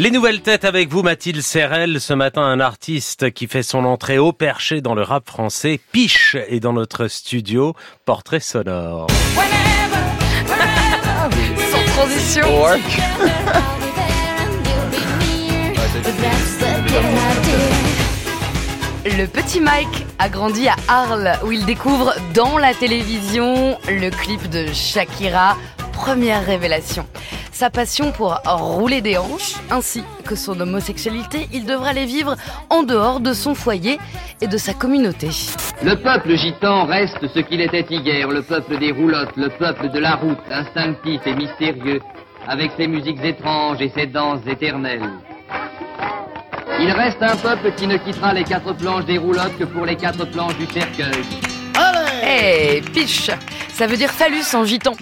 Les nouvelles têtes avec vous, Mathilde Serrel. Ce matin, un artiste qui fait son entrée au perché dans le rap français, Piche, est dans notre studio. Portrait sonore. Sans transition. Le petit Mike a grandi à Arles où il découvre dans la télévision le clip de Shakira, première révélation. Sa passion pour rouler des hanches ainsi que son homosexualité, il devra les vivre en dehors de son foyer et de sa communauté. Le peuple gitan reste ce qu'il était hier, le peuple des roulottes, le peuple de la route, instinctif et mystérieux, avec ses musiques étranges et ses danses éternelles. Il reste un peuple qui ne quittera les quatre planches des roulottes que pour les quatre planches du cercueil. Hey, piche Ça veut dire phallus en gitan.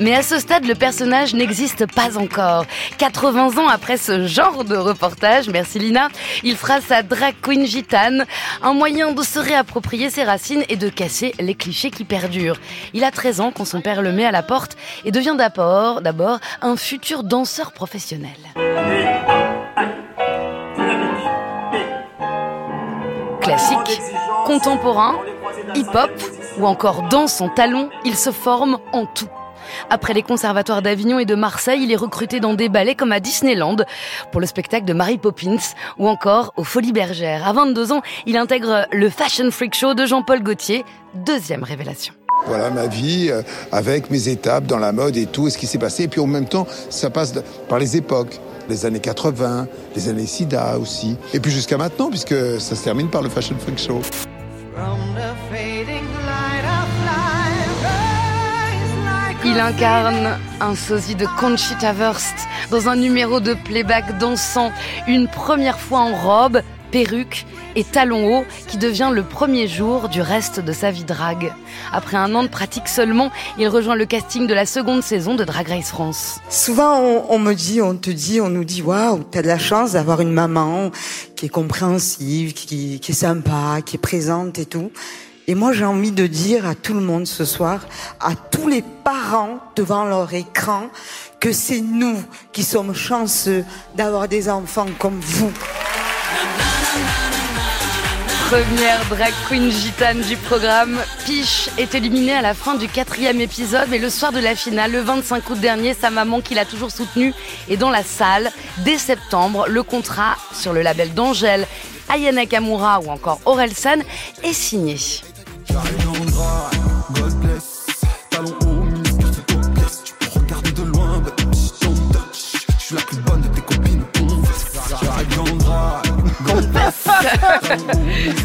Mais à ce stade, le personnage n'existe pas encore. 80 ans après ce genre de reportage, merci Lina, il fera sa drag queen gitane, un moyen de se réapproprier ses racines et de casser les clichés qui perdurent. Il a 13 ans quand son père le met à la porte et devient d'abord, d'abord un futur danseur professionnel. Classique, contemporain, hip-hop ou encore danse en talons, il se forme en tout. Après les conservatoires d'Avignon et de Marseille, il est recruté dans des ballets comme à Disneyland pour le spectacle de Mary Poppins ou encore aux Folies Bergères. À 22 ans, il intègre le Fashion Freak Show de Jean-Paul Gaultier, deuxième révélation. Voilà ma vie euh, avec mes étapes dans la mode et tout, et ce qui s'est passé. Et puis en même temps, ça passe par les époques. Les années 80, les années SIDA aussi. Et puis jusqu'à maintenant, puisque ça se termine par le Fashion Freak Show. Il incarne un sosie de Conchita Wurst dans un numéro de playback dansant, une première fois en robe, perruque et talons hauts qui devient le premier jour du reste de sa vie drague. Après un an de pratique seulement, il rejoint le casting de la seconde saison de Drag Race France. Souvent, on, me dit, on te dit, on nous dit, waouh, t'as de la chance d'avoir une maman qui est compréhensive, qui, qui est sympa, qui est présente et tout. Et moi, j'ai envie de dire à tout le monde ce soir, à tous les parents devant leur écran, que c'est nous qui sommes chanceux d'avoir des enfants comme vous. Première drag queen gitane du programme, Piche est éliminée à la fin du quatrième épisode, mais le soir de la finale, le 25 août dernier, sa maman qui l'a toujours soutenue est dans la salle. Dès septembre, le contrat sur le label d'Angèle, Ayana Kamura ou encore Aurel San est signé. J'arrive dans le drap, godless, talons hauts, minuscules, c'est topless. Tu peux regarder de loin, but don't touch. Je suis la plus bonne de tes copines. J'arrive dans le drap,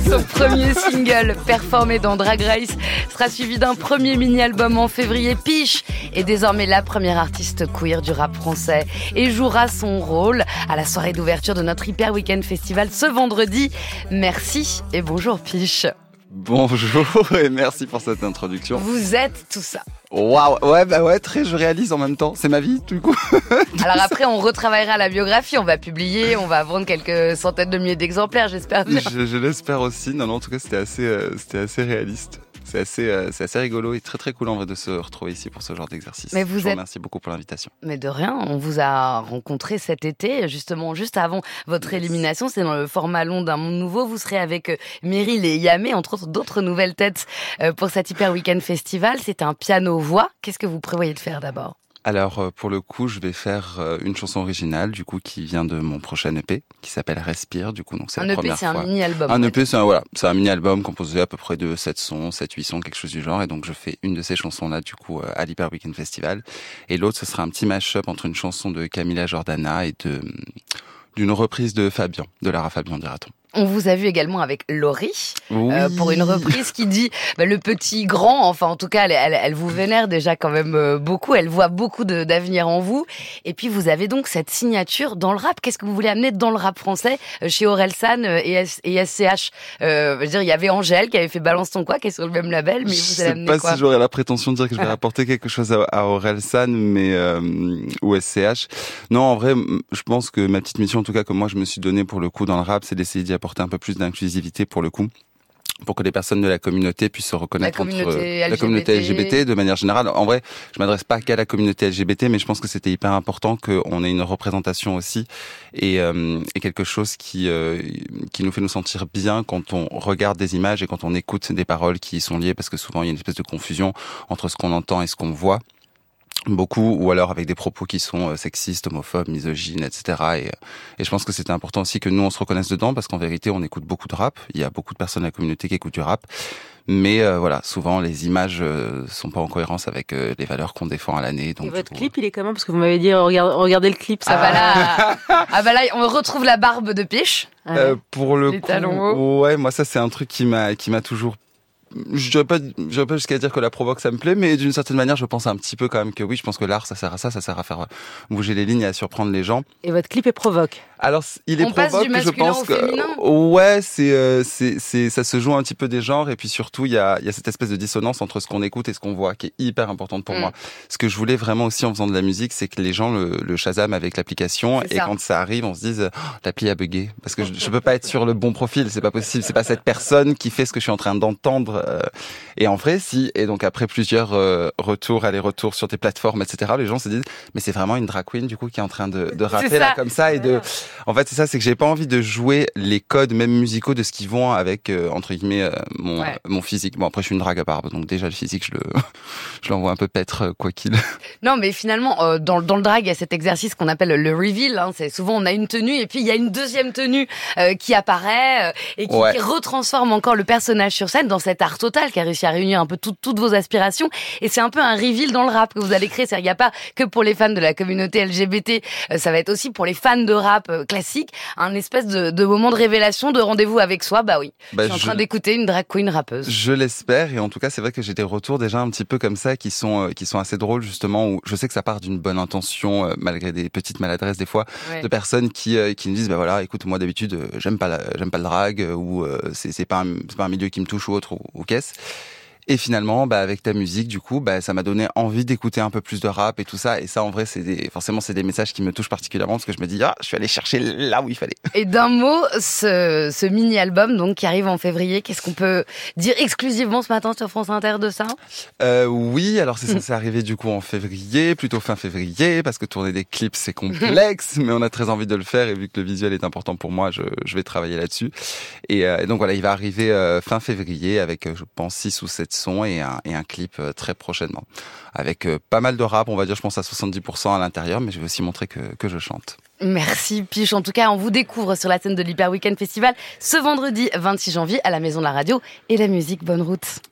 Son premier single, performé dans Drag Race, sera suivi d'un premier mini-album en février. Piche est désormais la première artiste queer du rap français et jouera son rôle à la soirée d'ouverture de notre Hyper Weekend Festival ce vendredi. Merci et bonjour Piche. Bonjour et merci pour cette introduction. Vous êtes tout ça. Waouh, ouais, bah ouais, très, je réalise en même temps. C'est ma vie, du coup. Alors après, on retravaillera la biographie, on va publier, on va vendre quelques centaines de milliers d'exemplaires, j'espère je je l'espère aussi. Non, non, en tout cas, c'était assez, euh, c'était assez réaliste. C'est assez, euh, c'est assez rigolo et très très cool en vrai de se retrouver ici pour ce genre d'exercice. Mais vous je vous êtes- remercie beaucoup pour l'invitation. Mais de rien, on vous a rencontré cet été, justement, juste avant votre élimination. C'est dans le format long d'un monde nouveau. Vous serez avec euh, Meryl et Yamé, entre autres d'autres nouvelles têtes euh, pour cet Hyper Weekend Festival. C'est un piano-voix. Qu'est-ce que vous prévoyez de faire d'abord? Alors euh, pour le coup, je vais faire euh, une chanson originale du coup qui vient de mon prochain EP qui s'appelle Respire. Du coup, donc c'est Un la EP, première c'est un fois. mini-album. Un en fait. EP, c'est un, voilà, c'est un mini-album composé à peu près de 7 sons, 7, 8 sons, quelque chose du genre. Et donc, je fais une de ces chansons-là, du coup, euh, à l'Hyper Weekend Festival. Et l'autre, ce sera un petit mash-up entre une chanson de Camila Jordana et de, d'une reprise de Fabien, de Lara Fabian, dira-t-on. On vous a vu également avec Laurie euh, pour une reprise qui dit bah, le petit grand. Enfin, en tout cas, elle, elle, elle vous vénère déjà quand même euh, beaucoup. Elle voit beaucoup d'avenir en vous. Et puis, vous avez donc cette signature dans le rap. Qu'est-ce que vous voulez amener dans le rap français euh, chez Orelsan euh, et, S- et SCH euh, Je veux dire, il y avait Angèle qui avait fait Balance ton quoi, qui est sur le même label, mais je vous sais pas quoi? si j'aurais la prétention de dire que je vais apporter quelque chose à, à Orelsan, mais euh, ou SCH. Non, en vrai, je pense que ma petite mission, en tout cas que moi je me suis donnée pour le coup dans le rap, c'est d'essayer d'y apporter un peu plus d'inclusivité pour le coup. pour que les personnes de la communauté puissent se reconnaître La communauté entre la LGBT. communauté LGBT de manière générale. En vrai, je m'adresse pas qu'à la communauté LGBT, mais je pense que c'était hyper important qu'on ait une représentation aussi et, euh, et quelque chose qui euh, qui nous fait nous sentir bien quand on regarde des images et quand on écoute des paroles qui y sont liées, parce que souvent il y a une espèce de confusion entre ce qu'on entend et ce qu'on voit beaucoup ou alors avec des propos qui sont euh, sexistes, homophobes, misogynes, etc. Et, euh, et je pense que c'était important aussi que nous on se reconnaisse dedans parce qu'en vérité on écoute beaucoup de rap. Il y a beaucoup de personnes de la communauté qui écoutent du rap, mais euh, voilà, souvent les images euh, sont pas en cohérence avec euh, les valeurs qu'on défend à l'année. Donc Et votre coup, clip, il est comment? Parce que vous m'avez dit, regarde- regardez le clip, ça Ah va. là, ah bah là, on retrouve la barbe de Piche. Ouais. Euh, pour le Les coup, talons hauts. ouais, moi ça c'est un truc qui m'a qui m'a toujours je dirais pas, je dirais pas jusqu'à dire que la provoque ça me plaît, mais d'une certaine manière, je pense un petit peu quand même que oui, je pense que l'art ça sert à ça, ça sert à faire euh, bouger les lignes et à surprendre les gens. Et votre clip est provoque. Alors, il est On passe provoque, je pense au que ouais, c'est euh, c'est c'est ça se joue un petit peu des genres et puis surtout il y a il y a cette espèce de dissonance entre ce qu'on écoute et ce qu'on voit qui est hyper importante pour Mm. moi. Ce que je voulais vraiment aussi en faisant de la musique, c'est que les gens le, le Shazam avec l'application et ça. quand ça arrive, on se dise oh, l'appli a bugué parce que je, je peux pas être sur le bon profil, c'est pas possible, c'est pas cette personne qui fait ce que je suis en train d'entendre et en vrai si et donc après plusieurs euh, retours aller-retour sur tes plateformes etc, les gens se disent mais c'est vraiment une drag queen du coup qui est en train de, de rapper là comme ça et de en fait, c'est ça, c'est que j'ai pas envie de jouer les codes, même musicaux, de ce qui vont avec euh, entre guillemets euh, mon Ouais. mon physique. Bon, après, je suis une drague à barbe, donc déjà le physique, je le je l'envoie un peu paître euh, quoi qu'il. Non, mais finalement, euh, dans, dans le drag, il y a cet exercice qu'on appelle le reveal. Hein. C'est souvent on a une tenue et puis il y a une deuxième tenue euh, qui apparaît euh, et qui, Ouais. qui retransforme encore le personnage sur scène dans cet art total qui a réussi à réunir un peu tout- toutes vos aspirations. Et c'est un peu un reveal dans le rap que vous allez créer. C'est-à-dire, il n'y a pas que pour les fans de la communauté LGBT, euh, ça va être aussi pour les fans de rap euh, classique, un espèce de, de moment de révélation, de rendez-vous avec soi. Bah oui, Bah, je suis en je- train d'écouter une drag queen rappeuse. Je l'espère et en tout cas c'est vrai que j'ai des retours déjà un petit peu comme ça qui sont euh, qui sont assez drôles justement où je sais que ça part d'une bonne intention malgré des petites maladresses des fois Ouais. de personnes qui qui nous disent bah voilà écoute moi d'habitude j'aime pas j'aime pas le drag ou euh, c'est c'est pas un, c'est pas un milieu qui me touche ou autre ou, ou qu'est-ce et finalement bah avec ta musique du coup bah ça m'a donné envie d'écouter un peu plus de rap et tout ça. Et ça en vrai c'est des forcément c'est des messages qui me touchent particulièrement parce que je me dis ah je suis allé chercher là où il fallait. Et d'un mot, ce, ce mini-album donc qui arrive en février, qu'est-ce qu'on peut dire exclusivement ce matin sur France Inter de ça? Euh, oui, alors c'est censé arriver du coup en février, plutôt fin février, parce que tourner des clips c'est complexe, mais on a très envie de le faire et vu que le visuel est important pour moi, je, je vais travailler là-dessus. Et, euh, et donc voilà, il va arriver euh, fin février avec, euh, je pense, 6 ou 7 un, et un clip euh, très prochainement. Avec euh, pas mal de rap, on va dire, je pense à 70% à l'intérieur, mais je vais aussi montrer que, que je chante. Merci Piche. En tout cas, on vous découvre sur la scène de l'Hyper Weekend Festival ce vendredi 26 janvier à la Maison de la Radio et la musique. Bonne route.